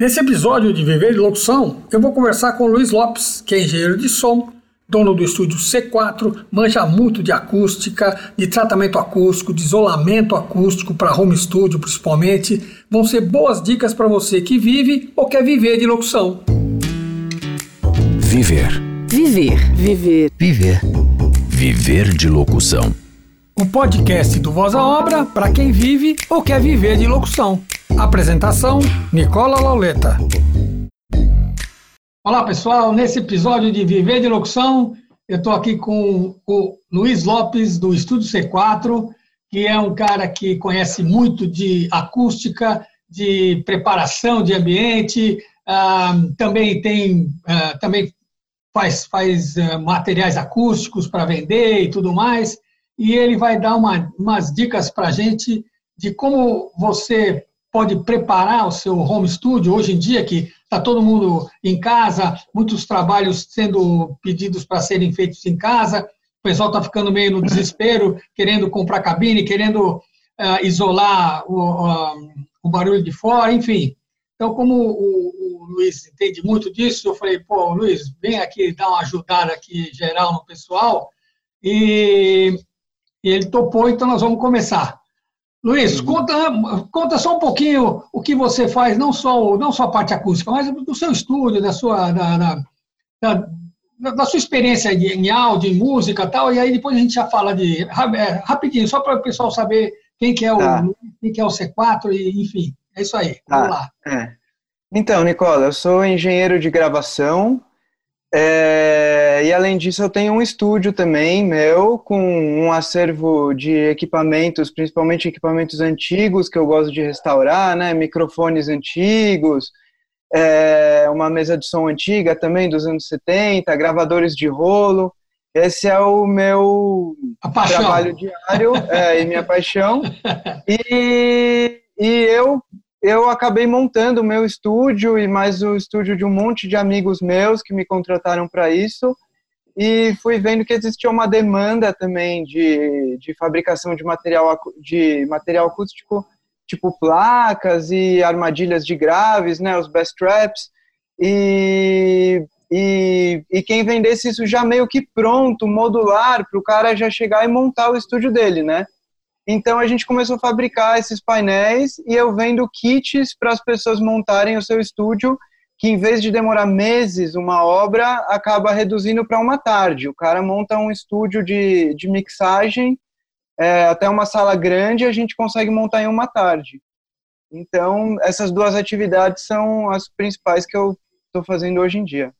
Nesse episódio de Viver de Locução, eu vou conversar com o Luiz Lopes, que é engenheiro de som, dono do estúdio C4, manja muito de acústica, de tratamento acústico, de isolamento acústico para home studio principalmente. Vão ser boas dicas para você que vive ou quer viver de locução. Viver. Viver. Viver. Viver. Viver de locução. O podcast do Voz à Obra para quem vive ou quer viver de locução. Apresentação: Nicola Lauleta. Olá pessoal, nesse episódio de Viver de Locução, eu estou aqui com o Luiz Lopes do Estúdio C4, que é um cara que conhece muito de acústica, de preparação de ambiente, ah, também tem, ah, também faz, faz ah, materiais acústicos para vender e tudo mais, e ele vai dar uma, umas dicas para a gente de como você pode preparar o seu home studio hoje em dia, que está todo mundo em casa, muitos trabalhos sendo pedidos para serem feitos em casa, o pessoal está ficando meio no desespero, querendo comprar cabine, querendo uh, isolar o, uh, o, barulho de fora, enfim. Então, como o, o, Luiz entende muito disso, eu falei, pô, Luiz, vem aqui dar uma ajudada aqui geral no pessoal, e, e ele topou, então nós vamos começar. Luiz, uhum. conta, conta só um pouquinho o que você faz, não só, não só a parte acústica, mas do seu estúdio, da sua, da, da, da, da sua experiência em áudio, em música e tal, e aí depois a gente já fala de. É, rapidinho, só para o pessoal saber quem que é o, tá. quem que é o C4, e, enfim. É isso aí. Vamos tá. lá. É. Então, Nicola, eu sou engenheiro de gravação, é, e além disso, eu tenho um estúdio também meu, com um acervo de equipamentos, principalmente equipamentos antigos que eu gosto de restaurar, né? Microfones antigos, é, uma mesa de som antiga também dos anos 70, gravadores de rolo. Esse é o meu trabalho diário é, e minha paixão. E, e eu eu acabei montando o meu estúdio e mais o estúdio de um monte de amigos meus que me contrataram para isso e fui vendo que existia uma demanda também de, de fabricação de material de material acústico tipo placas e armadilhas de graves, né, os best traps e, e, e quem vendesse isso já meio que pronto, modular, para o cara já chegar e montar o estúdio dele, né? Então a gente começou a fabricar esses painéis e eu vendo kits para as pessoas montarem o seu estúdio, que em vez de demorar meses uma obra, acaba reduzindo para uma tarde. O cara monta um estúdio de, de mixagem, é, até uma sala grande, a gente consegue montar em uma tarde. Então, essas duas atividades são as principais que eu estou fazendo hoje em dia.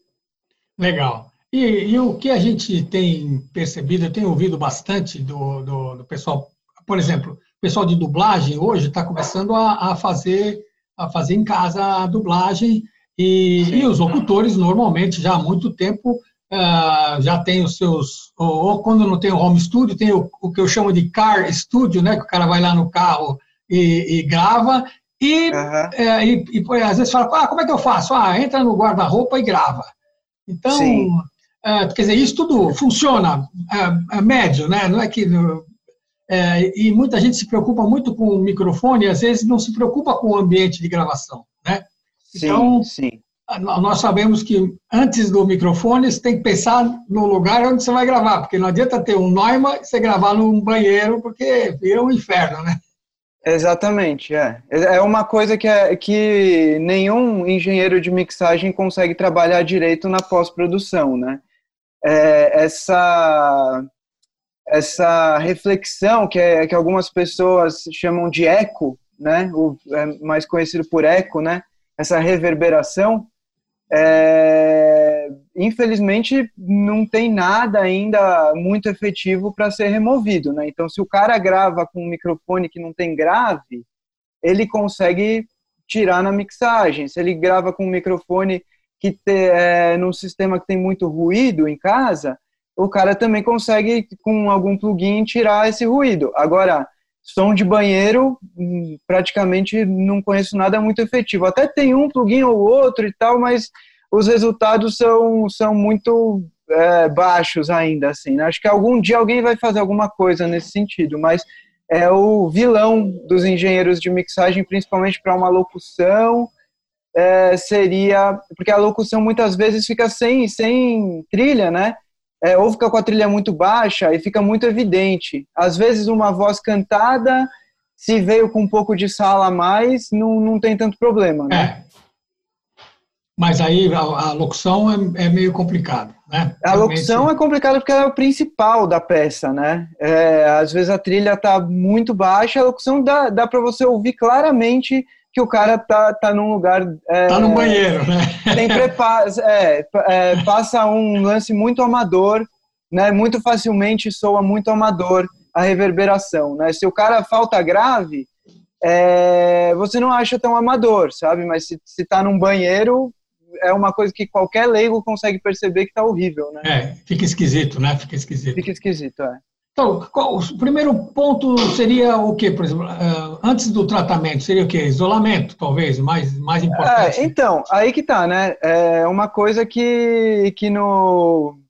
Legal. E, e, o que a gente tem percebido, eu tenho ouvido bastante do, do, do pessoal por exemplo, o pessoal de dublagem hoje está começando a, a, fazer a fazer em casa a dublagem e, e os locutores normalmente já há muito tempo uh, já tem os seus ou, ou, quando não tem o home studio tem o, o, que eu chamo de car studio, né, que o cara vai lá no carro e, e grava e, uhum. é, e, e, às vezes fala, ah, como é que eu faço? Ah, entra no guarda-roupa e grava. Então, é, quer dizer, isso tudo funciona é, é médio, né? Não é que é, e muita gente se preocupa muito com o microfone e às vezes não se preocupa com o ambiente de gravação, né? Sim, então, sim. nós sabemos que antes do microfone você tem que pensar no lugar onde você vai gravar, porque não adianta ter um Neumann e você gravar num banheiro, porque vira um inferno, né? Exatamente, é. É uma coisa que, é, que nenhum engenheiro de mixagem consegue trabalhar direito na pós-produção, né? É, essa essa reflexão que, é, que algumas pessoas chamam de eco, né, o, é mais conhecido por eco, né, essa reverberação, é, infelizmente não tem nada ainda muito efetivo para ser removido, né? Então, se o cara grava com um microfone que não tem grave, ele consegue tirar na mixagem. Se ele grava com um microfone que te, é, num sistema que tem muito ruído em casa, o cara também consegue, com algum plugin, tirar esse ruído. Agora, som de banheiro, hum, praticamente não conheço nada muito efetivo. Até tem um plugin ou outro e tal, mas os resultados são, são muito é, baixos ainda, assim. Né? Acho que algum dia alguém vai fazer alguma coisa nesse sentido, mas é o vilão dos engenheiros de mixagem, principalmente para uma locução é, seria porque a locução muitas vezes fica sem sem trilha, né? É, ou fica com a trilha muito baixa e fica muito evidente. Às vezes uma voz cantada, se veio com um pouco de sala a mais, não, não tem tanto problema, né? É. Mas aí a, a locução é, é, meio complicado, né? A locução é complicada porque ela é o principal da peça, né? É, às vezes a trilha está muito baixa, a locução dá, dá para você ouvir claramente que o cara tá, tá num lugar. É, tá no banheiro, né? Tem prepara, é, é, passa um lance muito amador, né? Muito facilmente soa muito amador a reverberação, né? Se o cara falta grave, é, você não acha tão amador, sabe? Mas se, se tá num banheiro, é uma coisa que qualquer leigo consegue perceber que tá horrível, né? É, fica esquisito, né? Fica esquisito. Fica esquisito, é. Então, qual, o primeiro ponto seria o que, por exemplo, uh, antes do tratamento, seria o que? Isolamento, talvez, mais, mais importante. É, então, aí que tá, né? É uma coisa que, que no,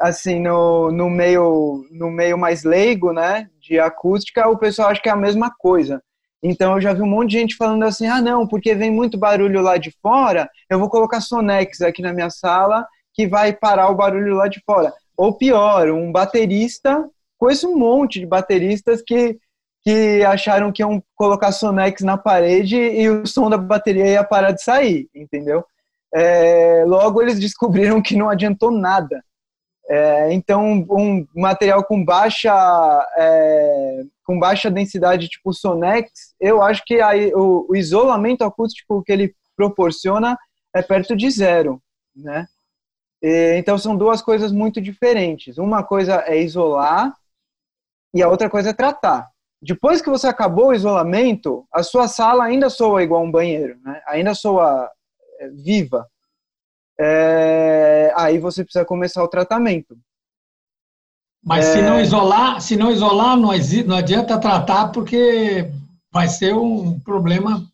assim, no, no, meio, no meio mais leigo, né, de acústica, o pessoal acha que é a mesma coisa. Então, eu já vi um monte de gente falando assim, ah, não, porque vem muito barulho lá de fora, eu vou colocar Sonex aqui na minha sala, que vai parar o barulho lá de fora. Ou pior, um baterista conheço um monte de bateristas que, que acharam que iam colocar Sonex na parede e o som da bateria ia parar de sair, entendeu? É, logo eles descobriram que não adiantou nada. É, então, um material com baixa, é, com baixa densidade, tipo Sonex, eu acho que aí, o, o, isolamento acústico que ele proporciona é perto de zero, né? Então, são duas coisas muito diferentes. Uma coisa é isolar e a outra coisa é tratar. Depois que você acabou o isolamento, a sua sala ainda soa igual um banheiro, né? ainda soa é, viva. É, aí você precisa começar o tratamento. Mas é... se não isolar, se não isolar, não, não adianta tratar porque vai ser um problema.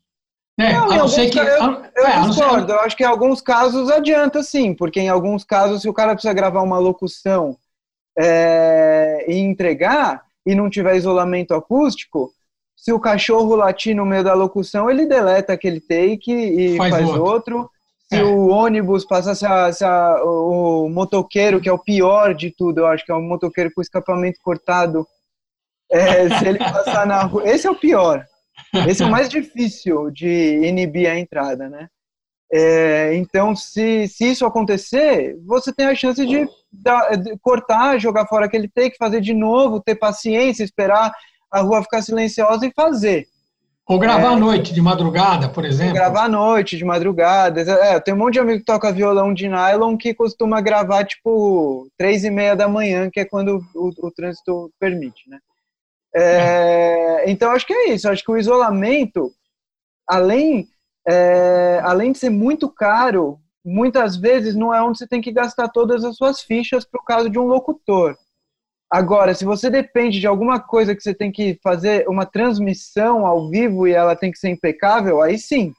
Né? Não, a não ser que. Eu, eu é, discordo. Eu acho que em alguns casos adianta sim, porque em alguns casos, se o cara precisa gravar uma locução é, e entregar, e não tiver isolamento acústico, se o cachorro latir no meio da locução, ele deleta aquele take e faz, faz outro. outro. Se é. o ônibus passar, se, a, se a, o motoqueiro, que é o pior de tudo, eu acho que é o motoqueiro com escapamento cortado, é, se ele passar na rua. Esse é o pior. Esse é o mais difícil de inibir a entrada, né? É, então, se, se isso acontecer, você tem a chance de, de, cortar, jogar fora aquele take, fazer de novo, ter paciência, esperar a rua ficar silenciosa e fazer. Ou gravar é, à noite, de madrugada, por exemplo. Gravar à noite, de madrugada. É, tem um monte de amigo que toca violão de nylon que costuma gravar, tipo, três e meia da manhã, que é quando o, o trânsito permite, né? É, é. Então, acho que é isso. Acho que o isolamento, além é, além de ser muito caro, muitas vezes não é onde você tem que gastar todas as suas fichas para o caso de um locutor. Agora, se você depende de alguma coisa que você tem que fazer uma transmissão ao vivo e ela tem que ser impecável, aí sim,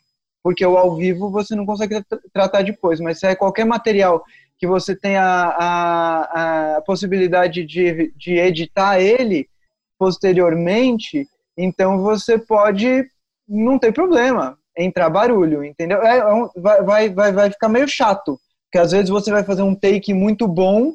porque o ao vivo você não consegue tratar depois. Mas se é qualquer material que você tenha a, a possibilidade de, de editar ele posteriormente, então você pode, não tem problema, entrar barulho, entendeu? É, é vai, vai, vai, vai ficar meio chato, porque às vezes você vai fazer um take muito bom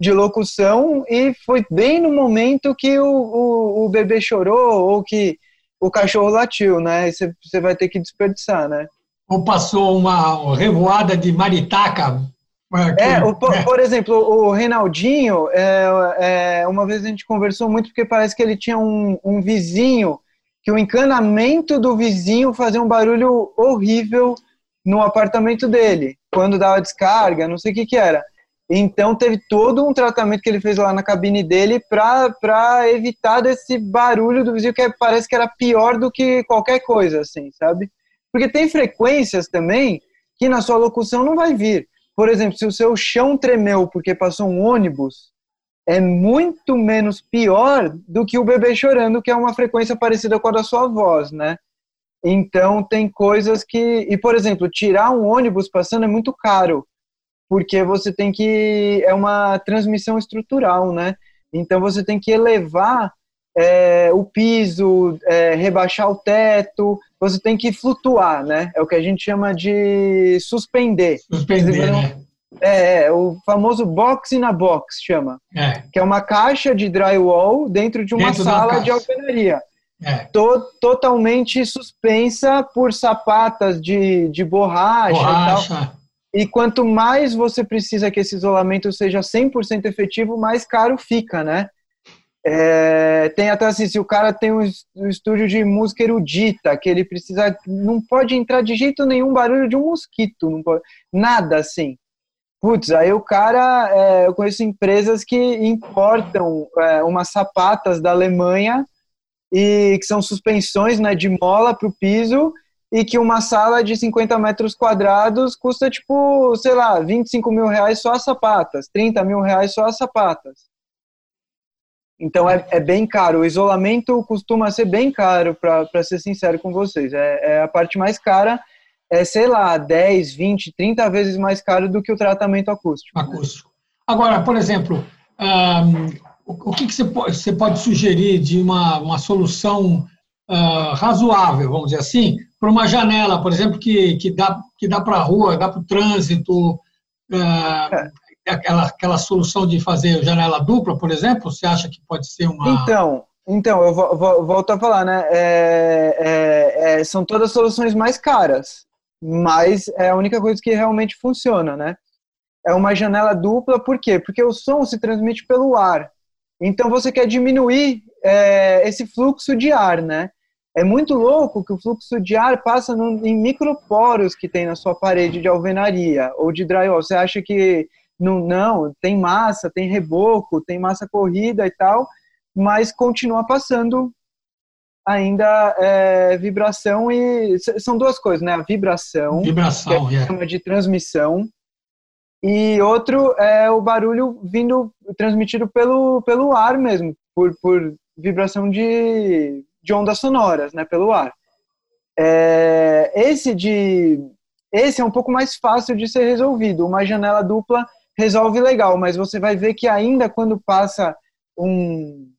de locução e foi bem no momento que o, o, o bebê chorou ou que o cachorro latiu, né? Você, você vai ter que desperdiçar, né? Ou passou uma revoada de maritaca. É, o, por, por, exemplo, o Reinaldinho, é, é, uma vez a gente conversou muito porque parece que ele tinha um, um vizinho que o encanamento do vizinho fazia um barulho horrível no apartamento dele, quando dava descarga, não sei o que que era. Então teve todo um tratamento que ele fez lá na cabine dele para evitar desse barulho do vizinho que parece que era pior do que qualquer coisa, assim, sabe? Porque tem frequências também que na sua locução não vai vir. Por exemplo, se o seu chão tremeu porque passou um ônibus, é muito menos pior do que o bebê chorando, que é uma frequência parecida com a da sua voz, né? Então tem coisas que, e por exemplo, tirar um ônibus passando é muito caro, porque você tem que é uma transmissão estrutural, né? Então você tem que elevar é, o piso, é, rebaixar o teto, você tem que flutuar, né? É o que a gente chama de suspender. Suspender, né? É, é, o famoso box na box chama. É. Que é uma caixa de drywall dentro de uma Dentro de uma sala de alvenaria. É. To- totalmente suspensa por sapatas de, de borracha, e tal. Borracha. E quanto mais você precisa que esse isolamento seja 100% efetivo, mais caro fica, né? É, tem até assim, se o cara tem um es- estúdio de música erudita, que ele precisa, não pode entrar de jeito nenhum barulho de um mosquito, não pode, nada assim. Putz, aí o cara, é, eu conheço empresas que importam é, umas sapatas da Alemanha e que são suspensões né, de mola para o piso e que uma sala de 50 metros quadrados custa tipo, sei lá, 25 mil reais só as sapatas, 30 mil reais só as sapatas. Então é, é bem caro. O isolamento costuma ser bem caro, para ser sincero com vocês. É, é a parte mais cara, é sei lá, 10, 20, 30 vezes mais caro do que o tratamento acústico. acústico. Agora, por exemplo, ahm, o, o que, que você, pode, você pode sugerir de uma, uma solução ah, razoável, vamos dizer assim, para uma janela, por exemplo, que, que dá, que dá para a rua, dá para o trânsito, ah, aquela, aquela solução de fazer janela dupla, por exemplo, você acha que pode ser uma... Então, então eu vo- vo- volto a falar, né? É, é, é, são todas soluções mais caras, mas é a única coisa que realmente funciona, né? É uma janela dupla, por quê? Porque o som se transmite pelo ar. Então você quer diminuir é, esse fluxo de ar, né? É muito louco que o fluxo de ar passa no, em microporos que tem na sua parede de alvenaria ou de drywall. Você acha que não, não, tem massa, tem reboco, tem massa corrida e tal, mas continua passando ainda é, vibração e são duas coisas, né? A vibração, que a Vibração, gente é. chama de transmissão, e outro é o barulho vindo transmitido pelo, pelo ar mesmo, por, por vibração de, de ondas sonoras, né? Pelo ar. É, esse de esse é um pouco mais fácil de ser resolvido. Uma janela dupla resolve legal, mas você vai ver que ainda quando passa um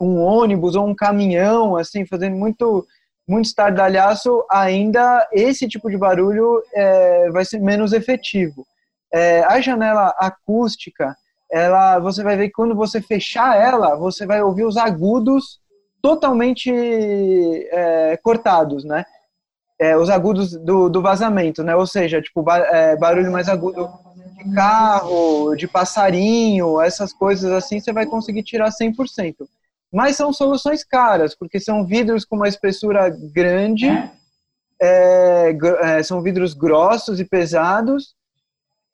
um ônibus ou um caminhão, assim, fazendo muito, muito estardalhaço, ainda esse tipo de barulho é, vai ser menos efetivo. É, a janela acústica, ela, você vai ver que quando você fechar ela, você vai ouvir os agudos totalmente é, cortados, né? É, os agudos do, do vazamento, né? Ou seja, tipo, é, barulho mais agudo de carro, de passarinho, essas coisas assim, você vai conseguir tirar 100%. Mas são soluções caras, porque são vidros com uma espessura grande, é, gr- é, são vidros grossos e pesados,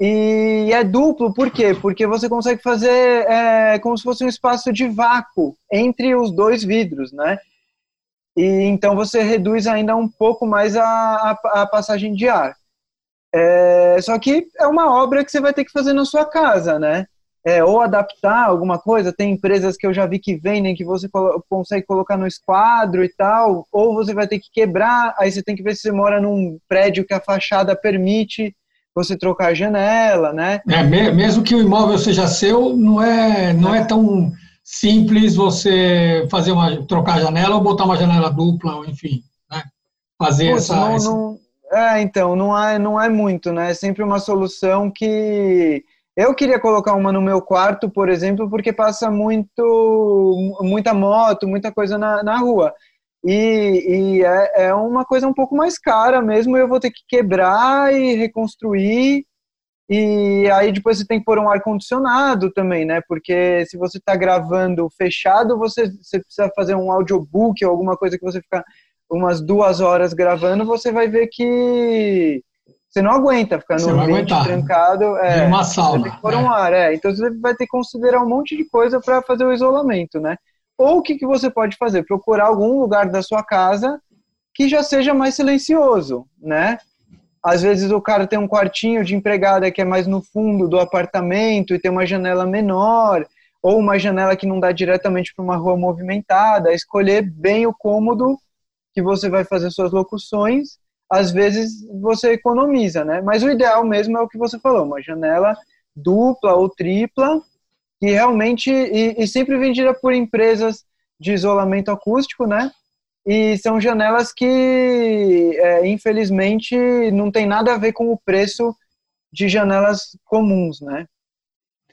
e é duplo, por quê? Porque você consegue fazer é, como se fosse um espaço de vácuo entre os dois vidros, né? E então você reduz ainda um pouco mais a, a, a passagem de ar. É, só que é uma obra que você vai ter que fazer na sua casa, né? É, ou adaptar alguma coisa. Tem empresas que eu já vi que vendem que você colo consegue colocar no esquadro e tal, ou você vai ter que quebrar. Aí você tem que ver se você mora num prédio que a fachada permite você trocar a janela, né? É, me- mesmo que o imóvel seja seu, não é, não é tão simples você fazer uma trocar a janela ou botar uma janela dupla, ou enfim, né? Fazer Putz, essa, não, essa- não- é, então, não é, não é muito, né? É sempre uma solução que. Eu queria colocar uma no meu quarto, por exemplo, porque passa muito, muita moto, muita coisa na, na rua. E, e é, é uma coisa um pouco mais cara mesmo, eu vou ter que quebrar e reconstruir. E aí depois você tem que pôr um ar-condicionado também, né? Porque se você está gravando fechado, você, você precisa fazer um audiobook ou alguma coisa que você fica umas duas horas gravando, você vai ver que você não aguenta ficar Você no ambiente aguentar. trancado. É, Vira uma você tem que pôr né? um ar, é. Então você vai ter que considerar um monte de coisa para fazer o isolamento, né? Ou o que, que você pode fazer? Procurar algum lugar da sua casa que já seja mais silencioso, né? Às vezes o cara tem um quartinho de empregada que é mais no fundo do apartamento e tem uma janela menor, ou uma janela que não dá diretamente para uma rua movimentada. Escolher bem o cômodo que você vai fazer suas locuções. Às vezes você economiza, né? Mas o ideal mesmo é o que você falou, uma janela dupla ou tripla, que realmente, e, e sempre vendida por empresas de isolamento acústico, né? E são janelas que, é, infelizmente, não tem nada a ver com o preço de janelas comuns, né?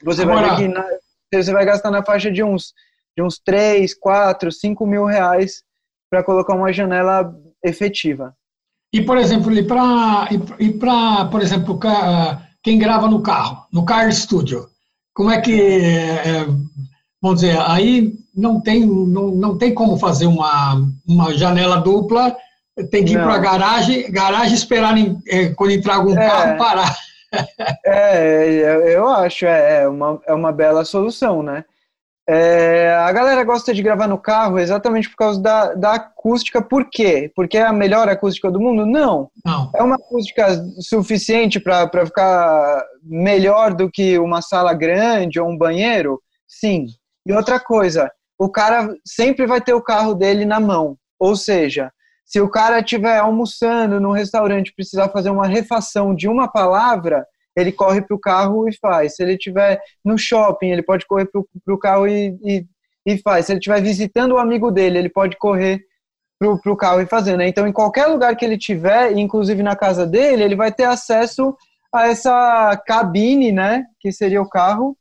Você Agora... vai na, você vai gastar na faixa de uns, de uns 3, 4, 5 mil reais para colocar uma janela efetiva. E, por exemplo, e para, e para por exemplo, quem grava no carro, no Car Studio, como é que, é, vamos dizer, aí não tem, não, não tem como fazer uma, uma janela dupla, tem que ir para a garagem, garagem esperar é, quando entrar algum é, carro parar. É, eu acho, é, é uma, é uma bela solução, né? É, a galera gosta de gravar no carro exatamente por causa da, da acústica. Por quê? Porque é a melhor acústica do mundo? Não. Não. É uma acústica suficiente para ficar melhor do que uma sala grande ou um banheiro? Sim. E outra coisa, o cara sempre vai ter o carro dele na mão. Ou seja, se o cara estiver almoçando num restaurante precisar fazer uma refação de uma palavra, ele corre para o carro e faz. Se ele estiver no shopping, ele pode correr para o carro e, e, e, faz. Se ele estiver visitando o amigo dele, ele pode correr para o carro e fazer. Né? Então, em qualquer lugar que ele tiver, inclusive na casa dele, ele vai ter acesso a essa cabine, né, que seria o carro,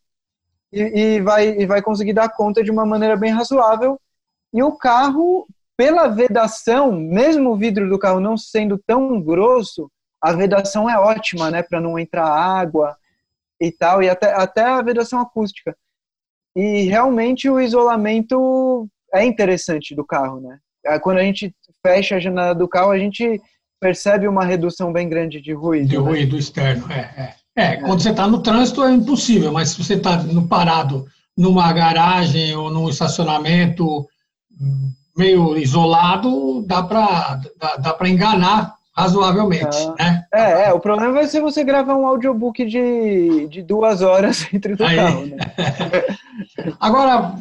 e, e, vai, e vai conseguir dar conta de uma maneira bem razoável. E o carro, pela vedação, mesmo o vidro do carro não sendo tão grosso, a vedação é ótima, né, para não entrar água e tal, e até, até a vedação acústica. E realmente o isolamento é interessante do carro, né? É, quando a gente fecha a janela do carro, a gente percebe uma redução bem grande de ruído. De né? ruído externo, é. É, é quando você está no trânsito é impossível, mas se você está parado numa garagem ou num estacionamento hum, meio isolado, dá para dá, dá enganar razoavelmente, ah, né? É, é, o problema vai ser você gravar um audiobook de, de duas horas entre carro, né? Agora,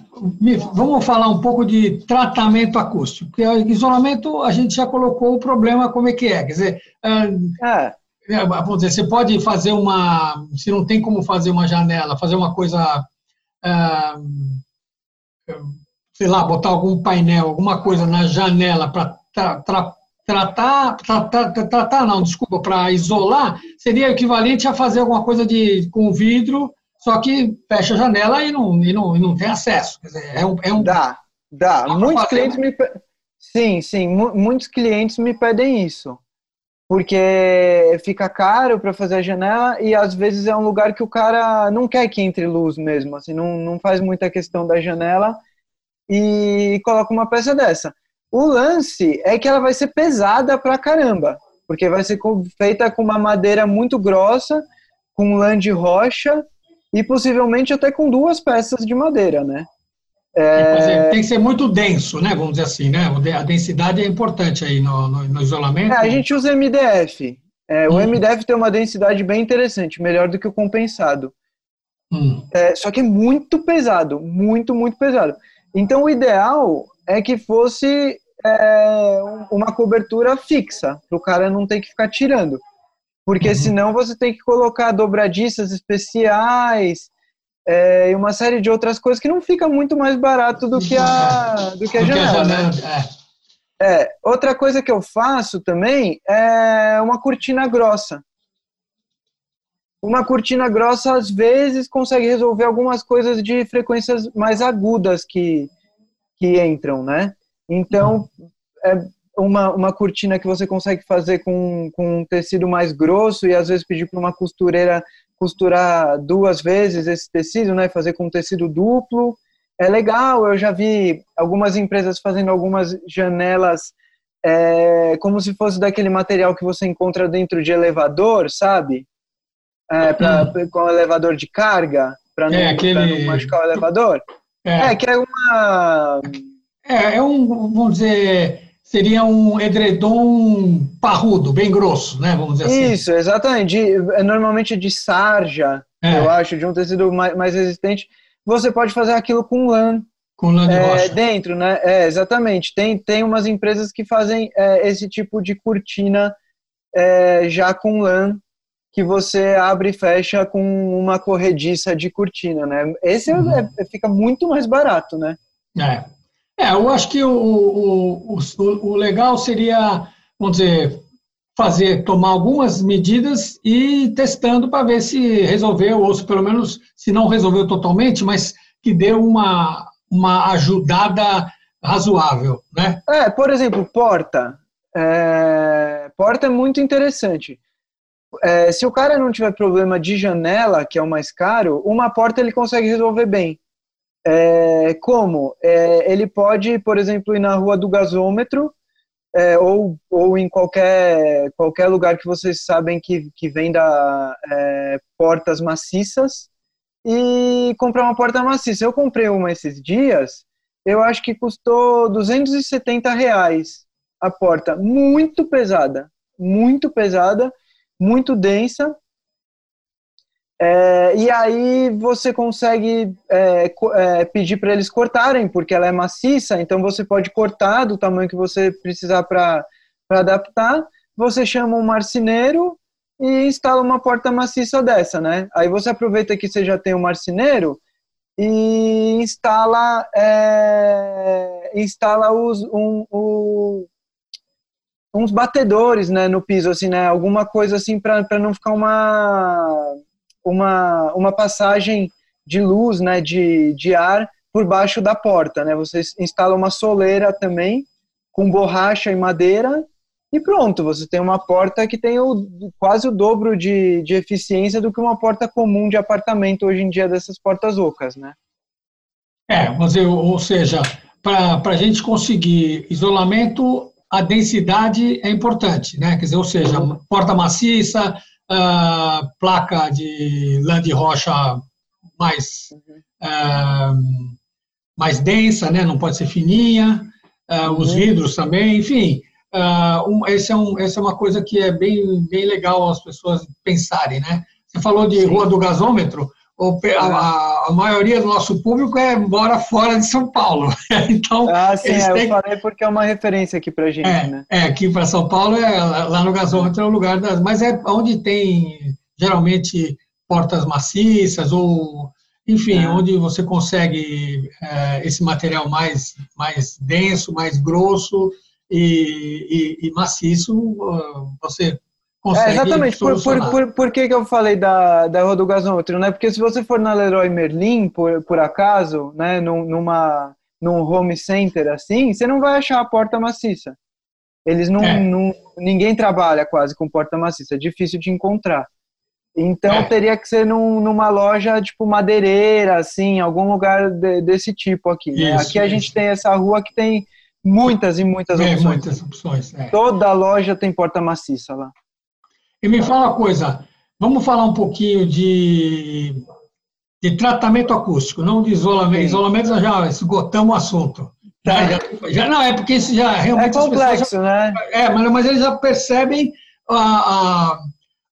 vamos falar um pouco de tratamento acústico, porque isolamento a gente já colocou o problema como é que é, quer dizer, é. É, vamos dizer, você pode fazer uma, se não tem como fazer uma janela, fazer uma coisa, é, sei lá, botar algum painel, alguma coisa na janela para tratar, tratar, tratar não, desculpa, para isolar, seria equivalente a fazer alguma coisa de, com vidro, só que fecha a janela e não, e não, e não tem acesso. Quer dizer, é um, é um, dá, dá. dá muitos clientes me Sim, sim, muitos clientes me pedem isso. Porque fica caro para fazer a janela e às vezes é um lugar que o cara não quer que entre luz mesmo, assim, não, não faz muita questão da janela e coloca uma peça dessa. O lance é que ela vai ser pesada pra caramba, porque vai ser feita com uma madeira muito grossa, com lã de rocha e possivelmente até com duas peças de madeira, né? É... Tem que ser muito denso, né? Vamos dizer assim, né? A densidade é importante aí no, no, no isolamento. É, a gente usa MDF. É, hum. O MDF tem uma densidade bem interessante, melhor do que o compensado. Hum. É, só que é muito pesado, muito, muito pesado. Então, o ideal é que fosse é, uma cobertura fixa, para o cara não ter que ficar tirando. Porque uhum. senão você tem que colocar dobradiças especiais é, e uma série de outras coisas que não fica muito mais barato do que a, do que a janela né? é. é. Outra coisa que eu faço também é uma cortina grossa. Uma cortina grossa, às vezes, consegue resolver algumas coisas de frequências mais agudas que, que entram, né? Então, é uma, uma cortina que você consegue fazer com, com um tecido mais grosso e às vezes pedir para uma costureira costurar duas vezes esse tecido, né? Fazer com tecido duplo. É legal, eu já vi algumas empresas fazendo algumas janelas é, como se fosse daquele material que você encontra dentro de elevador, sabe? É, pra, hum. Com elevador de carga, para não, é, aquele... não machucar o elevador. É. é, que é uma é, é um, vamos dizer, seria um edredom parrudo, bem grosso, né? Vamos dizer assim. Isso, exatamente. De, é normalmente de sarja, é. eu acho, de um tecido mais, mais, resistente. Você pode fazer aquilo com lã. Com lã de é, rocha. Dentro, né? É, exatamente. Tem, tem umas empresas que fazem é, esse tipo de cortina é, já com lã, que você abre e fecha com uma corrediça de cortina, né? Esse uhum. É, fica muito mais barato, né? É. É, eu acho que o, o, o, o legal seria, vamos dizer, fazer, tomar algumas medidas e testando para ver se resolveu, ou se pelo menos, se não resolveu totalmente, mas que deu uma, uma ajudada razoável, né? É, por exemplo, porta. É, porta é muito interessante. É, se o cara não tiver problema de janela, que é o mais caro, uma porta ele consegue resolver bem. É, como? É, ele pode, por exemplo, ir na rua do gasômetro é, ou, ou em qualquer, qualquer lugar que vocês sabem que, que venda é, portas maciças e comprar uma porta maciça. Eu comprei uma esses dias, eu acho que custou 270 reais a porta. Muito pesada, muito pesada, muito densa. É, e aí você consegue é, é, pedir para eles cortarem, porque ela é maciça, então você pode cortar do tamanho que você precisar para adaptar. Você chama um marceneiro e instala uma porta maciça dessa, né? Aí você aproveita que você já tem um marceneiro e instala, é, instala os, um, um, uns batedores né, no piso, assim, né? Alguma coisa assim para não ficar uma uma, uma passagem de luz, né, de, de ar por baixo da porta, né? Você instala uma soleira também com borracha e madeira e pronto, você tem uma porta que tem o, quase o dobro de, de eficiência do que uma porta comum de apartamento hoje em dia dessas portas ocas, né? É, você, ou seja, para a gente conseguir isolamento, a densidade é importante, né? Quer dizer, ou seja, porta maciça, uh, placa de lã de rocha mais, uh, mais densa, né? não pode ser fininha, uh, os uhum. vidros também, enfim. Um, esse é um, essa é uma coisa que é bem, bem legal as pessoas pensarem, né? Você falou de Sim. rua do gasômetro, a, a, maioria do nosso público é mora fora de São Paulo. então, ah, sim, é, têm... eu falei porque é uma referência aqui para gente, é, né? É, aqui para São Paulo, é, lá no gasômetro é o lugar das... Mas é onde tem, geralmente, portas maciças ou, enfim, é. onde você consegue é, esse material mais, mais denso, mais grosso e, e, e maciço, você é, exatamente. Por, por, por, por, que, que eu falei da, da rua do gasômetro, né? Porque se você for na Leroy Merlin, por, por acaso, né, num, numa, num home center assim, você não vai achar a porta maciça. Eles não, é. não ninguém trabalha quase com porta maciça, é difícil de encontrar. Então é. teria que ser num, numa loja tipo madeireira, assim, algum lugar de, desse tipo aqui. Né? Isso, aqui a gente tem essa rua que tem muitas e muitas é, opções. Muitas opções. É. Toda loja tem porta maciça lá. E me fala uma coisa, vamos falar um pouquinho de, de tratamento acústico, não de isolamento. Sim. Isolamento já esgotamos o assunto. Tá. Já, já, não, é porque isso já realmente. É complexo, já, né? É, mas, mas eles já percebem a, a,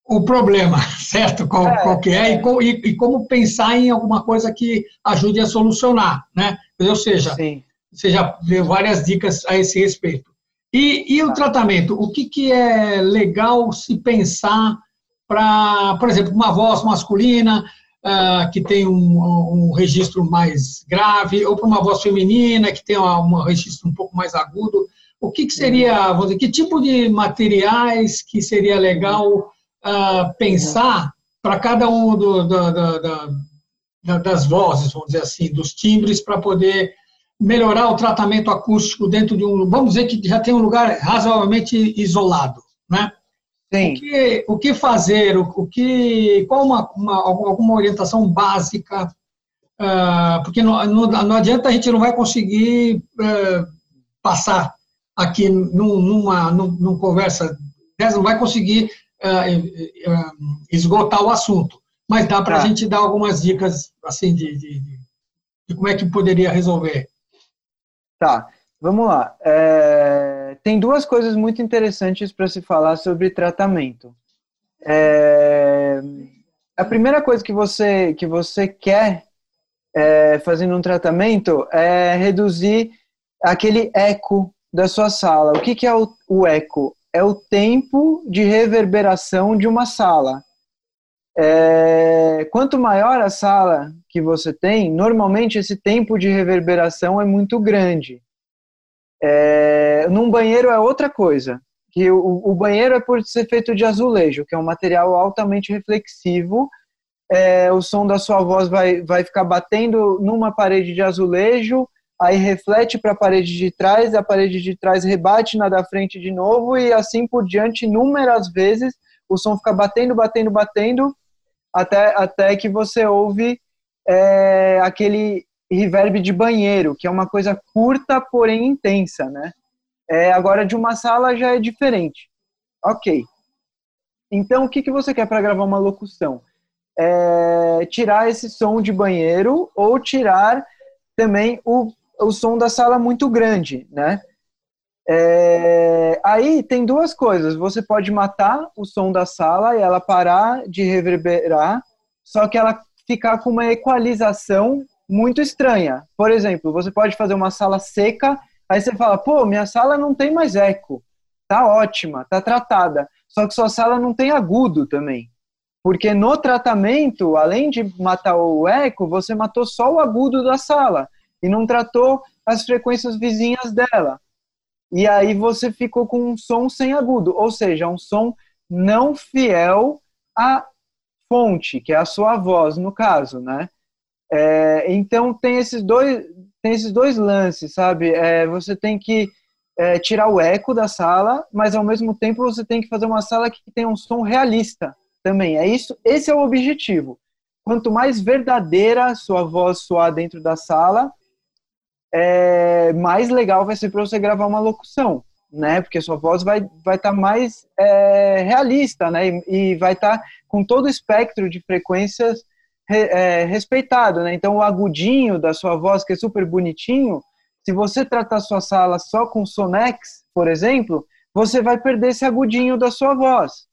o problema, certo? Qual, é, qual que é, é. E, e, e, como pensar em alguma coisa que ajude a solucionar, né? Ou seja, Sim. você já deu várias dicas a esse respeito. E, e o tá. tratamento? O que, que é legal se pensar para, por exemplo, uma voz masculina uh, que tem um, um, registro mais grave, ou para uma voz feminina que tem um registro um pouco mais agudo? O que, que seria, vamos dizer, que tipo de materiais que seria legal uh, pensar para cada um do, do, do, das vozes, vamos dizer assim, dos timbres, para poder melhorar o tratamento acústico dentro de um, vamos dizer que já tem um lugar razoavelmente isolado, né? Sim. O que, o que fazer, o, o que, qual uma, uma, alguma orientação básica, uh, porque não, não, não, adianta a gente não vai conseguir uh, passar aqui num, numa, numa conversa dessa, não vai conseguir uh, esgotar o assunto, mas dá para a tá. gente dar algumas dicas assim de, de, de como é que poderia resolver. Tá, vamos lá. É, tem duas coisas muito interessantes para se falar sobre tratamento. É, a primeira coisa que você, que você quer é, fazendo um tratamento é reduzir aquele eco da sua sala. O que, que é o, o eco? É o tempo de reverberação de uma sala. É, quanto maior a sala que você tem, normalmente esse tempo de reverberação é muito grande. É, num banheiro é outra coisa. Que o, o, banheiro é por ser feito de azulejo, que é um material altamente reflexivo. É, o som da sua voz vai, vai ficar batendo numa parede de azulejo, aí reflete para a parede de trás, a parede de trás rebate na da frente de novo, e assim por diante, inúmeras vezes, o som fica batendo, batendo, batendo, até, até que você ouve é, aquele reverb de banheiro, que é uma coisa curta, porém intensa, né? É, agora, de uma sala já é diferente. Ok. Então, o que, que você quer para gravar uma locução? É, tirar esse som de banheiro ou tirar também o, o som da sala muito grande, né? É, aí tem duas coisas. Você pode matar o som da sala e ela parar de reverberar, só que ela ficar com uma equalização muito estranha. Por exemplo, você pode fazer uma sala seca, aí você fala, pô, minha sala não tem mais eco, tá ótima, tá tratada. Só que sua sala não tem agudo também. Porque no tratamento, além de matar o eco, você matou só o agudo da sala e não tratou as frequências vizinhas dela. E aí você ficou com um som sem agudo, ou seja, um som não fiel à fonte, que é a sua voz, no caso, né? É, então tem esses dois tem esses dois lances, sabe? É, você tem que é, tirar o eco da sala, mas ao mesmo tempo você tem que fazer uma sala que tem um som realista também. É isso, esse é o objetivo. Quanto mais verdadeira sua voz soar dentro da sala, é, mais legal vai ser para você gravar uma locução, né? Porque sua voz vai vai estar tá mais é, realista, né? E, e vai estar tá com todo o espectro de frequências é, respeitado, né? Então o agudinho da sua voz, que é super bonitinho, se você tratar sua sala só com Sonex, por exemplo, você vai perder esse agudinho da sua voz.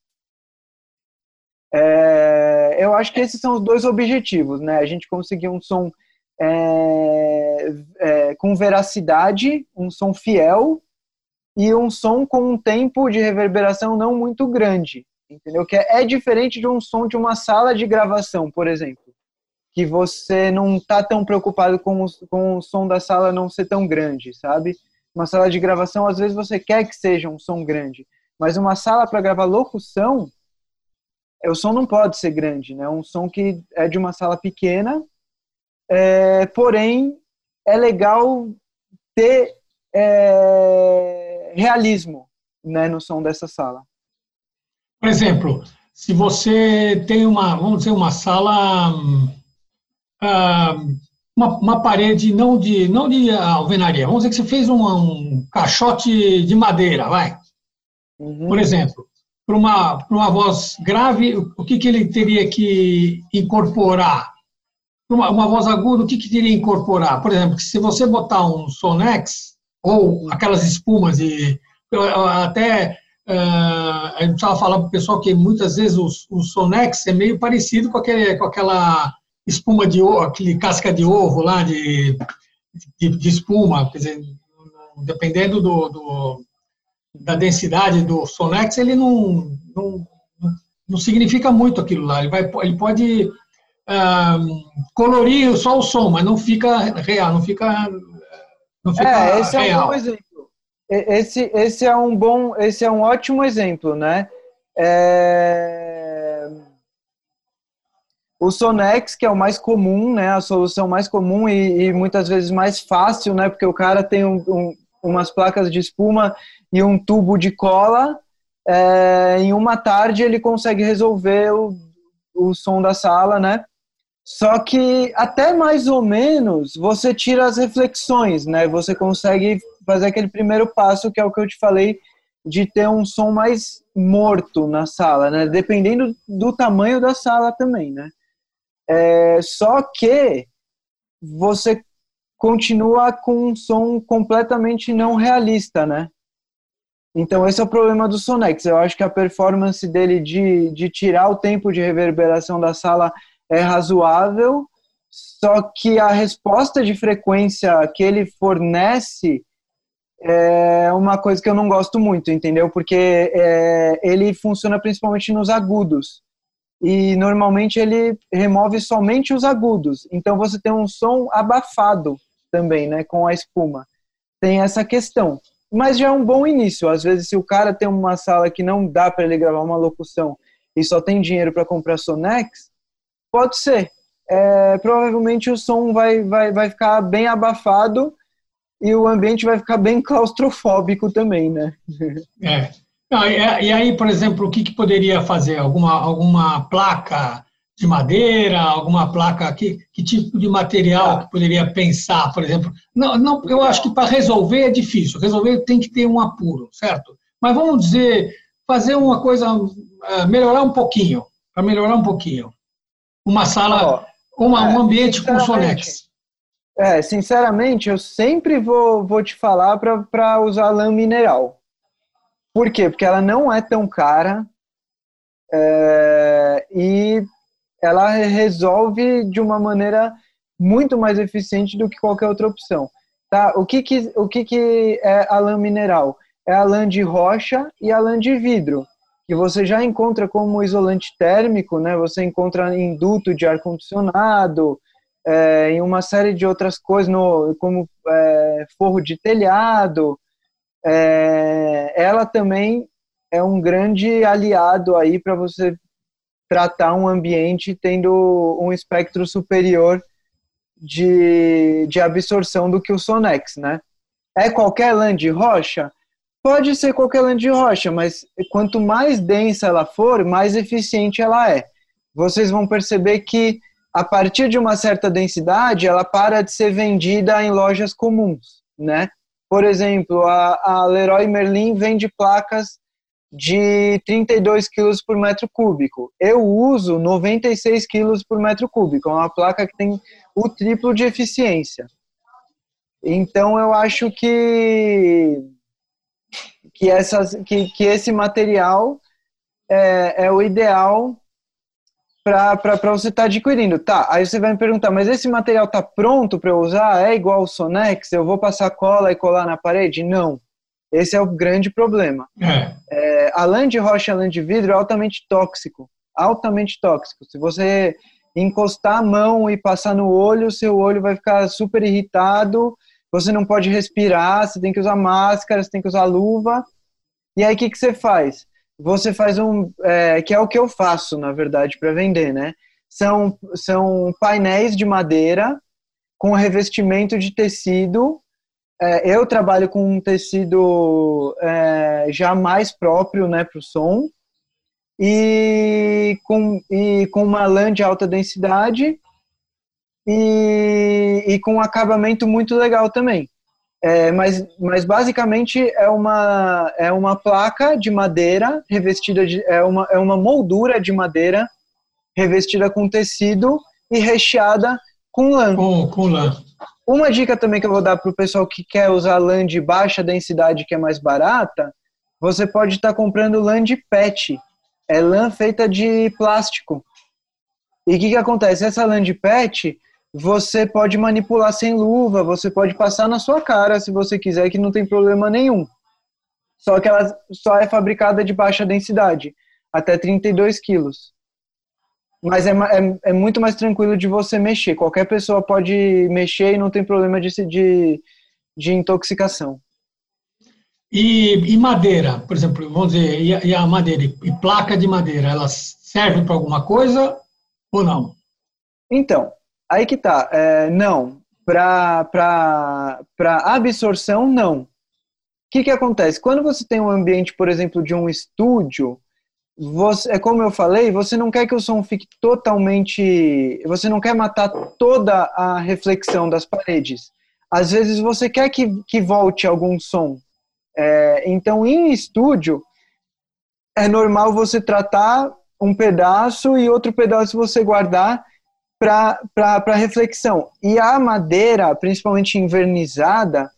É, eu acho que esses são os dois objetivos, né? A gente conseguir um som é, é, com veracidade, um som fiel e um som com um tempo de reverberação não muito grande, entendeu? Que é, é diferente de um som de uma sala de gravação, por exemplo que você não está tão preocupado com o, com o som da sala não ser tão grande, sabe? Uma sala de gravação, às vezes você quer que seja um som grande, mas uma sala para gravar locução, o som não pode ser grande, né? Um som que é de uma sala pequena, é, porém é legal ter é, realismo né, no som dessa sala. Por exemplo, se você tem uma, vamos dizer, uma sala ah, uma, uma, parede não de não de alvenaria. Vamos dizer que você fez um, um caixote de madeira, vai. Uhum. Por exemplo, para uma, uma voz grave, o que, que ele teria que incorporar? Uma, uma voz aguda, o que, que que incorporar? Por exemplo, se você botar um Sonex, ou aquelas espumas de. Até uh, a gente estava falando para o pessoal que muitas vezes o, o Sonex é meio parecido com, aquele, com aquela espuma de ovo, aquele casca de ovo lá de, de, de espuma, quer dizer, dependendo do, do, da densidade do Sonex, ele não, não, não significa muito aquilo lá. Ele, vai, ele pode ah, colorir só o som, mas não fica real, não fica, não fica é, esse real. É um bom exemplo. Esse, esse é um bom, esse é um ótimo exemplo, né? É o Sonex, que é o mais comum, né, a solução mais comum e, e muitas vezes mais fácil, né, porque o cara tem um, um, umas placas de espuma e um tubo de cola, é, em uma tarde ele consegue resolver o, o som da sala, né? Só que até mais ou menos você tira as reflexões, né? Você consegue fazer aquele primeiro passo que é o que eu te falei de ter um som mais morto na sala, né? Dependendo do tamanho da sala também, né? É, só que você continua com um som completamente não realista, né? Então esse é o problema do Sonex. Eu acho que a performance dele de, de tirar o tempo de reverberação da sala é razoável, só que a resposta de frequência que ele fornece é uma coisa que eu não gosto muito, entendeu? Porque é, ele funciona principalmente nos agudos e normalmente ele remove somente os agudos. Então você tem um som abafado também, né, com a espuma. tem essa questão. Mas já é um bom início. Às vezes, se o cara tem uma sala que não dá para ele gravar uma locução e só tem dinheiro para comprar Sonex, pode ser. É, provavelmente o som vai, vai, vai ficar bem abafado e o ambiente vai ficar bem claustrofóbico também, né? É. e aí, por exemplo, o que, que poderia fazer? Alguma, alguma placa de madeira, alguma placa, que, que tipo de material que poderia pensar, por exemplo? Não, não, eu acho que para resolver é difícil, resolver tem que ter um apuro, certo? Mas vamos dizer, fazer uma coisa, é, melhorar um pouquinho, para melhorar um pouquinho. Uma sala, uma, um é, ambiente com Sonex. É, sinceramente, eu sempre vou, vou te falar para usar lã mineral. Por quê? Porque ela não é tão cara é, e ela resolve de uma maneira muito mais eficiente do que qualquer outra opção. Tá? O, que, que, o que, que é a lã mineral? É a lã de rocha e a lã de vidro, que você já encontra como isolante térmico, né? você encontra em duto de ar-condicionado, é, em uma série de outras coisas, no, como é, forro de telhado. É, ela também é um grande aliado aí para você tratar um ambiente tendo um espectro superior de, de absorção do que o Sonex, né? É qualquer lã de rocha? Pode ser qualquer lã de rocha, mas quanto mais densa ela for, mais eficiente ela é. Vocês vão perceber que a partir de uma certa densidade, ela para de ser vendida em lojas comuns, né? Por exemplo, a, a Leroy Merlin vende placas de 32 quilos por metro cúbico. Eu uso 96 quilos por metro cúbico, é uma placa que tem o triplo de eficiência. Então eu acho que que, essas, que, que esse material é, é o ideal para você estar tá adquirindo. Tá, aí você vai me perguntar, mas esse material tá pronto para eu usar? É igual o Sonex? Eu vou passar cola e colar na parede? Não. Esse é o grande problema. É. É, a lã de rocha e a lã de vidro é altamente tóxico. Altamente tóxico. Se você encostar a mão e passar no olho, seu olho vai ficar super irritado, você não pode respirar, você tem que usar máscara, você tem que usar luva. E aí o que, que você faz? você faz um. É, que é o que eu faço, na verdade, para vender, né? São, são painéis de madeira com revestimento de tecido. É, eu trabalho com um tecido é, já mais próprio né, para o som e com, e com uma lã de alta densidade e, e com um acabamento muito legal também. É, mas, mas basicamente é uma, é uma placa de madeira revestida de. É uma, é uma moldura de madeira revestida com tecido e recheada com lã. Com, com lã. Uma dica também que eu vou dar para o pessoal que quer usar lã de baixa densidade, que é mais barata, você pode estar tá comprando lã de PET. É lã feita de plástico. E o que, que acontece? Essa lã de PET, você pode manipular sem luva, você pode passar na sua cara se você quiser, que não tem problema nenhum. Só que ela só é fabricada de baixa densidade, até 32 quilos. Mas é, é, é, muito mais tranquilo de você mexer. Qualquer pessoa pode mexer e não tem problema de, de, de intoxicação. E, e, madeira, por exemplo, vamos dizer, e a, e a madeira e placa de madeira, elas servem para alguma coisa ou não? Então, Aí que tá. É, não. Para absorção, não. O que, que acontece? Quando você tem um ambiente, por exemplo, de um estúdio, você, é como eu falei, você não quer que o som fique totalmente. Você não quer matar toda a reflexão das paredes. Às vezes você quer que, que volte algum som. É, então, em estúdio, é normal você tratar um pedaço e outro pedaço você guardar para reflexão. E a madeira, principalmente invernizada,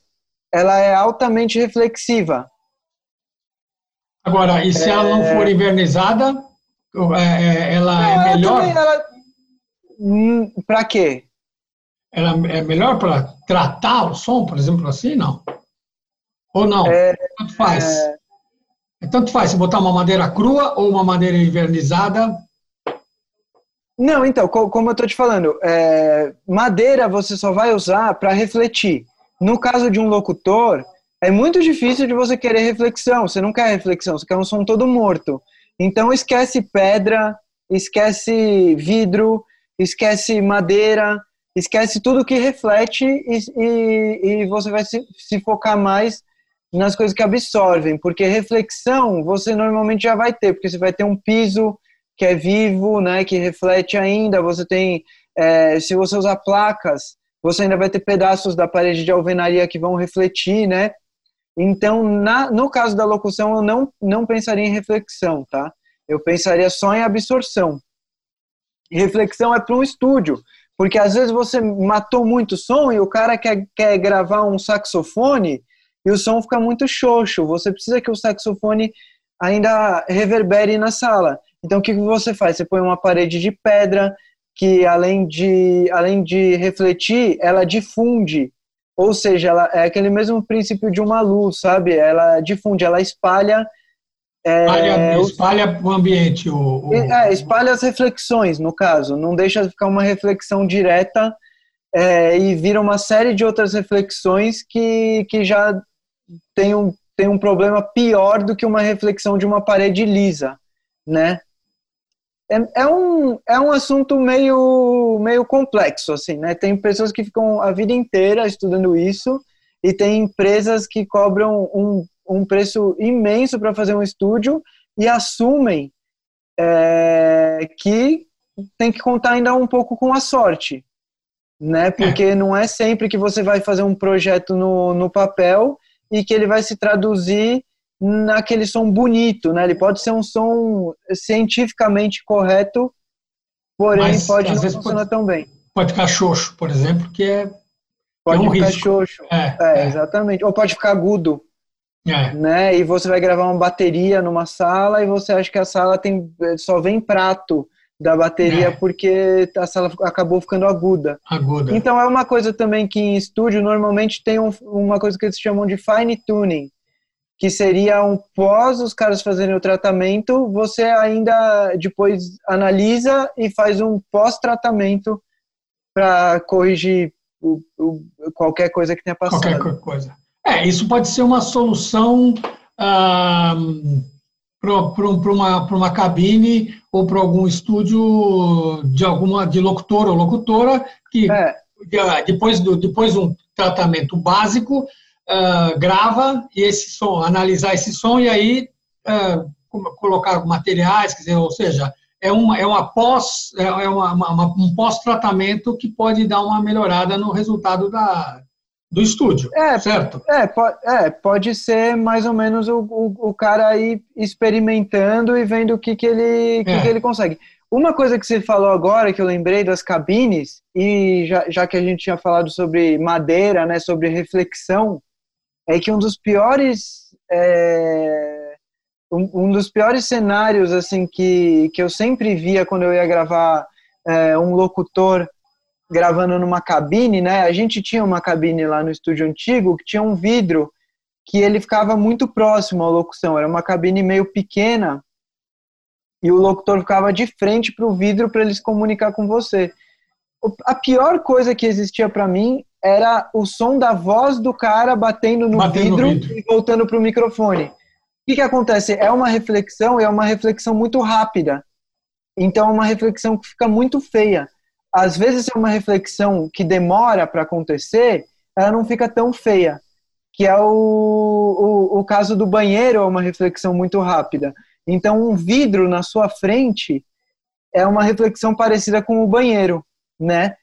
ela é altamente reflexiva. Agora, e se é... ela não for invernizada, é, é, ela é melhor? Ela... Hum, para quê? Ela é melhor para tratar o som, por exemplo, assim, não? Ou não? É, tanto faz. É... Tanto faz se botar uma madeira crua ou uma madeira invernizada, não, então, como eu estou te falando, é, madeira você só vai usar para refletir. No caso de um locutor, é muito difícil de você querer reflexão. Você não quer reflexão, você quer um som todo morto. Então esquece pedra, esquece vidro, esquece madeira, esquece tudo que reflete e, e, e você vai se, se, focar mais nas coisas que absorvem, porque reflexão você normalmente já vai ter, porque você vai ter um piso que é vivo, né, que reflete ainda, você tem, é, se você usar placas, você ainda vai ter pedaços da parede de alvenaria que vão refletir, né, então, na, no caso da locução, eu não, não pensaria em reflexão, tá? Eu pensaria só em absorção. reflexão é para um estúdio, porque às vezes você matou muito som e o cara quer, quer gravar um saxofone e o som fica muito xoxo. Você precisa que o saxofone ainda reverbere na sala. Então, o que você faz? Você põe uma parede de pedra que, além de, além de refletir, ela difunde ou seja, ela é aquele mesmo princípio de uma luz, sabe? Ela difunde, ela espalha. É, espalha, o ambiente. O, o, é, espalha as reflexões, no caso. Não deixa ficar uma reflexão direta é, e vira uma série de outras reflexões que, que já tem um, tem um problema pior do que uma reflexão de uma parede lisa, né? É, é, um, é um assunto meio, meio complexo, assim, né? Tem pessoas que ficam a vida inteira estudando isso e tem empresas que cobram um, um preço imenso para fazer um estúdio e assumem é, que tem que contar ainda um pouco com a sorte, né? Porque é. não é sempre que você vai fazer um projeto no, no papel e que ele vai se traduzir naquele som bonito, né? Ele pode ser um som cientificamente correto, porém Mas, pode não funcionar pode, tão bem. Pode ficar xoxo, por exemplo, que é pode é um ficar risco. xoxo. É, é, é, exatamente. Ou pode ficar agudo. É. Né? E você vai gravar uma bateria numa sala e você acha que a sala tem só vem prato da bateria é. porque a sala acabou ficando aguda. Aguda. Então é uma coisa também que em estúdio normalmente tem um, uma coisa que eles chamam de fine tuning, que seria um pós os caras fazerem o tratamento, você ainda depois analisa e faz um pós-tratamento para corrigir o, o, qualquer coisa que tenha passado. Qualquer coisa. É, isso pode ser uma solução ah, para uma, uma cabine ou para algum estúdio de alguma de locutor ou locutora que é. depois do depois um tratamento básico uh, grava e esse som, analisar esse som e aí uh, colocar materiais, quer dizer, ou seja, é uma, é uma pós, é, é uma, uma, um pós-tratamento que pode dar uma melhorada no resultado da, do estúdio, é, certo? É, pode, é, pode ser mais ou menos o, o, o cara aí experimentando e vendo o que, que, ele, que, é. que ele consegue. Uma coisa que você falou agora, que eu lembrei das cabines, e já, já que a gente tinha falado sobre madeira, né, sobre reflexão, é que um dos piores é, um, um, dos piores cenários assim que, que eu sempre via quando eu ia gravar é, um locutor gravando numa cabine, né? A gente tinha uma cabine lá no estúdio antigo que tinha um vidro que ele ficava muito próximo à locução. Era uma cabine meio pequena e o locutor ficava de frente para o vidro para ele se comunicar com você. A pior coisa que existia para mim era o som da voz do cara batendo no, batendo vidro, no vidro, e voltando para o microfone. O que, que acontece? É uma reflexão, é uma reflexão muito rápida. Então, é uma reflexão que fica muito feia. Às vezes, é uma reflexão que demora para acontecer, ela não fica tão feia. Que é o, o, o caso do banheiro, é uma reflexão muito rápida. Então, um vidro na sua frente é uma reflexão parecida com o banheiro, né?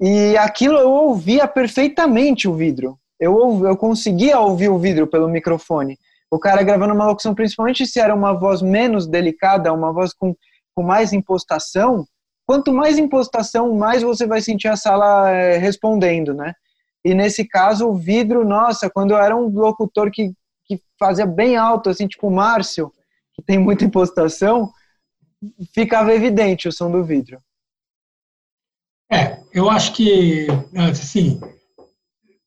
E aquilo eu ouvia perfeitamente o vidro. Eu, eu conseguia ouvir o vidro pelo microfone. O cara gravando uma locução, principalmente se era uma voz menos delicada, uma voz com, com mais impostação, quanto mais impostação, mais você vai sentir a sala é, respondendo, né? E nesse caso, o vidro, nossa, quando eu era um locutor que, que fazia bem alto, assim, tipo o Márcio, que tem muita impostação, ficava evidente o som do vidro. É, eu acho que, assim,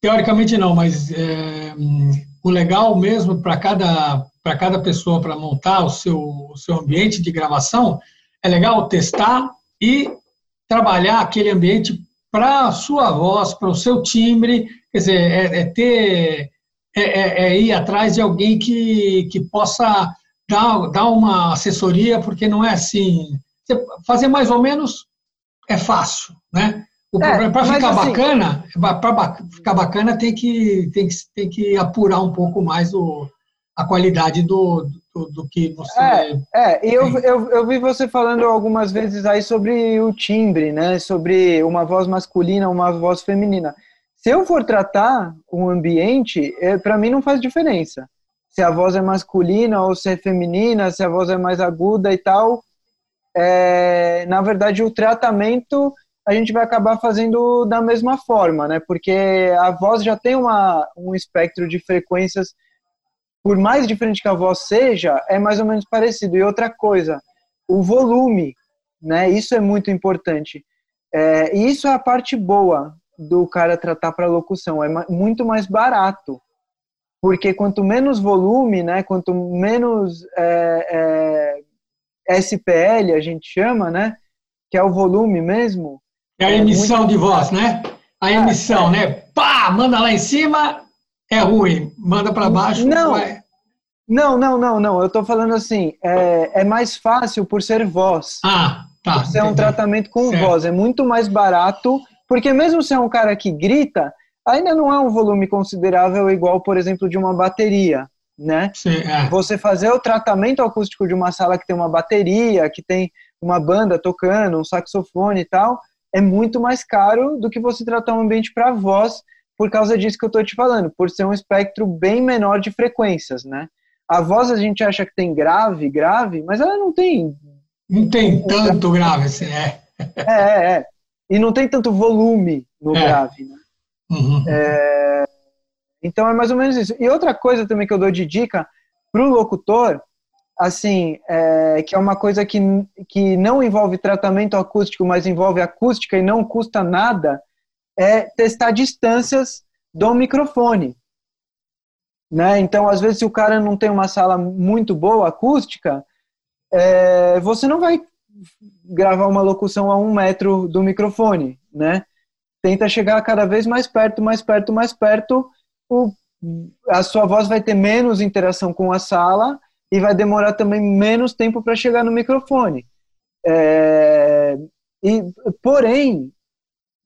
teoricamente não, mas é, o legal mesmo para cada, para cada pessoa, para montar o seu, o seu ambiente de gravação, é legal testar e trabalhar aquele ambiente para a sua voz, para o seu timbre, Quer dizer, é, é ter, é, é, é, ir atrás de alguém que, que possa dar, dar uma assessoria, porque não é assim. Fazer mais ou menos é fácil, né? É, para ficar assim, bacana, para ficar bacana tem que, tem, que, tem que apurar um pouco mais o, a qualidade do, do, do que você. É, é e eu, eu, eu vi você falando algumas vezes aí sobre o timbre, né? Sobre uma voz masculina, uma voz feminina. Se eu for tratar um ambiente, é, para mim não faz diferença. Se a voz é masculina ou se é feminina, se a voz é mais aguda e tal. É, na verdade, o tratamento a gente vai acabar fazendo da mesma forma, né? Porque a voz já tem uma, um espectro de frequências, por mais diferente que a voz seja, é mais ou menos parecido. E outra coisa, o volume, né? Isso é muito importante. É, e isso é a parte boa do cara tratar para locução, é muito mais barato. Porque quanto menos volume, né? Quanto menos é, é, SPL a gente chama, né? Que é o volume mesmo, é a emissão muito... de voz, né? A é, emissão, é. né? Pá, manda lá em cima, é ruim. Manda para baixo, não. É... Não, não, não, não. Eu estou falando assim, é, é, mais fácil por ser voz. Ah, tá. Por ser entendi. um tratamento com certo. voz. É muito mais barato, porque mesmo se é um cara que grita, ainda não é um volume considerável igual, por exemplo, de uma bateria, né? Sim, é. Você fazer o tratamento acústico de uma sala que tem uma bateria, que tem uma banda tocando, um saxofone e tal, é muito mais caro do que você tratar um ambiente para voz, por causa disso que eu estou te falando, por ser um espectro bem menor de frequências, né? A voz a gente acha que tem grave, grave, mas ela não tem. Não tem tanto grave assim, é. É, é, é. E não tem tanto volume no é. grave, né? Uhum. É... Então é mais ou menos isso. E outra coisa também que eu dou de dica para o locutor assim, é, que é uma coisa que, que não envolve tratamento acústico, mas envolve acústica e não custa nada, é testar distâncias do microfone. Né? Então, às vezes, se o cara não tem uma sala muito boa acústica, é, você não vai gravar uma locução a um metro do microfone, né? Tenta chegar cada vez mais perto, mais perto, mais perto. A sua voz vai ter menos interação com a sala e vai demorar também menos tempo para chegar no microfone. É, e, porém,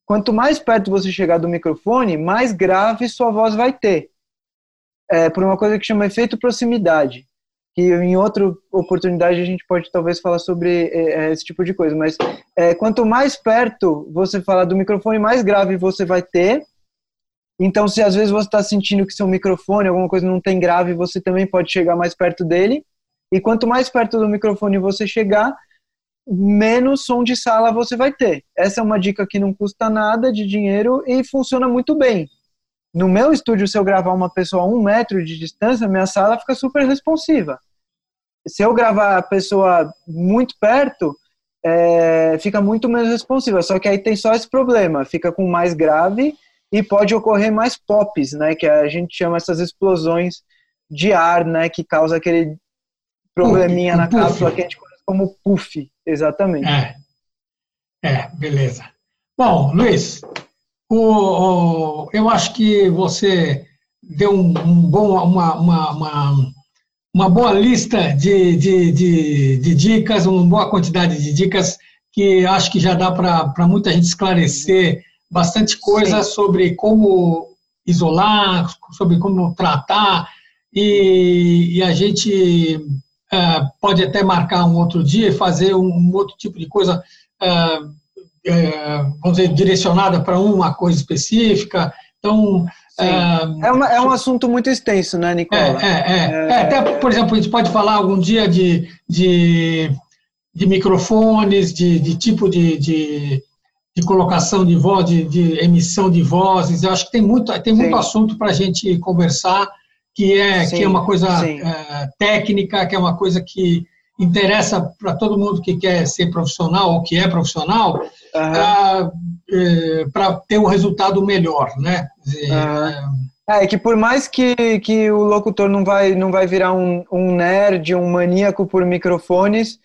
quanto mais perto você chegar do microfone, mais grave sua voz vai ter. É, por uma coisa que chama efeito proximidade, que em outra oportunidade a gente pode talvez falar sobre é, é esse tipo de coisa, mas é, quanto mais perto você falar do microfone, mais grave você vai ter, então, se às vezes você está sentindo que seu microfone, alguma coisa não tem grave, você também pode chegar mais perto dele. E quanto mais perto do microfone você chegar, menos som de sala você vai ter. Essa é uma dica que não custa nada de dinheiro e funciona muito bem. No meu estúdio, se eu gravar uma pessoa a um metro de distância, minha sala fica super responsiva. Se eu gravar a pessoa muito perto, é, fica muito menos responsiva. Só que aí tem só esse problema, fica com mais grave e pode ocorrer mais pops, né, que a gente chama essas explosões de ar, né, que causa aquele probleminha na puff. cápsula que a gente conhece como puff, exatamente. É, é beleza. Bom, Luiz, o, o, eu acho que você deu um, um bom, uma, uma, uma, uma, boa lista de, de, de, de dicas, uma boa quantidade de dicas que acho que já dá para muita gente esclarecer bastante coisa Sim. sobre como isolar, sobre como tratar, e, e a gente é, pode até marcar um outro dia e fazer um, um, outro tipo de coisa, é, é, vamos dizer, direcionada para uma coisa específica. Então. É, uma, é, um assunto muito extenso, né, Nicola? É, é, é, Até, por exemplo, a gente pode falar algum dia de, de, de microfones, de, de tipo de, de de colocação de voz, de, de, emissão de vozes. Eu acho que tem muito, tem muito assunto para a gente conversar, que é, que é uma coisa é, técnica, que é uma coisa que interessa para todo mundo que quer ser profissional ou que é profissional, uhum. para ter um resultado melhor, né? Uhum. É, que por mais que, que o locutor não vai, não vai virar um, um nerd, um maníaco por microfones,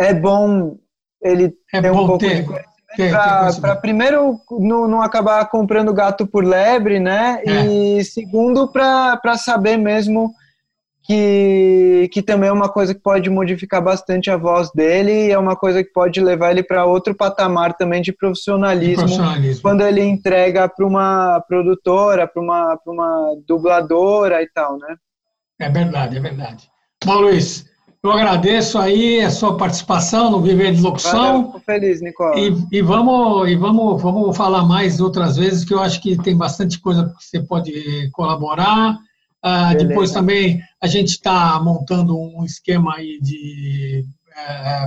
é bom ele é ter um pouco ter. de Para primeiro não, não, acabar comprando gato por lebre, né? É. E segundo, para saber mesmo que, que também é uma coisa que pode modificar bastante a voz dele e é uma coisa que pode levar ele para outro patamar também de profissionalismo, de profissionalismo. quando ele entrega para uma produtora, para uma, uma dubladora e tal, né? É verdade, é verdade. Bom, Luiz, eu agradeço aí a sua participação no Viver de Locução. Valeu, feliz, Nicola. E, e, vamos, e vamos, vamos falar mais outras vezes, que eu acho que tem bastante coisa que você pode colaborar. Ah, depois também a gente está montando um esquema aí de é,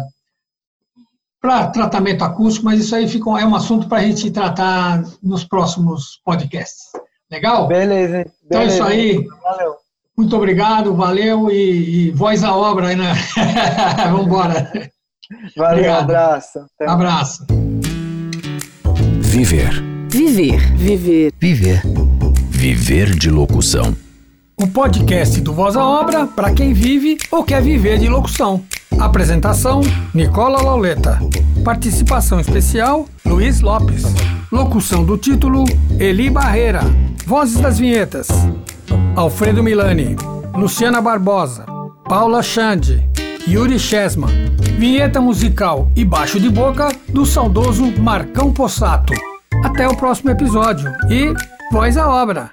para tratamento acústico, mas isso aí fica, é um assunto para a gente tratar nos próximos podcasts. Legal? Beleza. Então é isso aí. Valeu. Muito obrigado, valeu e, e voz à obra aí, né? Vamos embora. Valeu, obrigado. abraço. Até abraço. Viver. Viver. Viver. Viver. Viver de locução. O podcast do Voz à Obra para quem vive ou quer viver de locução. Apresentação: Nicola Lauleta. Participação especial: Luiz Lopes. Locução do título: Eli Barreira. Vozes das vinhetas: Alfredo Milani, Luciana Barbosa, Paula Xande, Yuri Chesman. Vinheta musical e baixo de boca do saudoso Marcão Possato. Até o próximo episódio e voz à obra!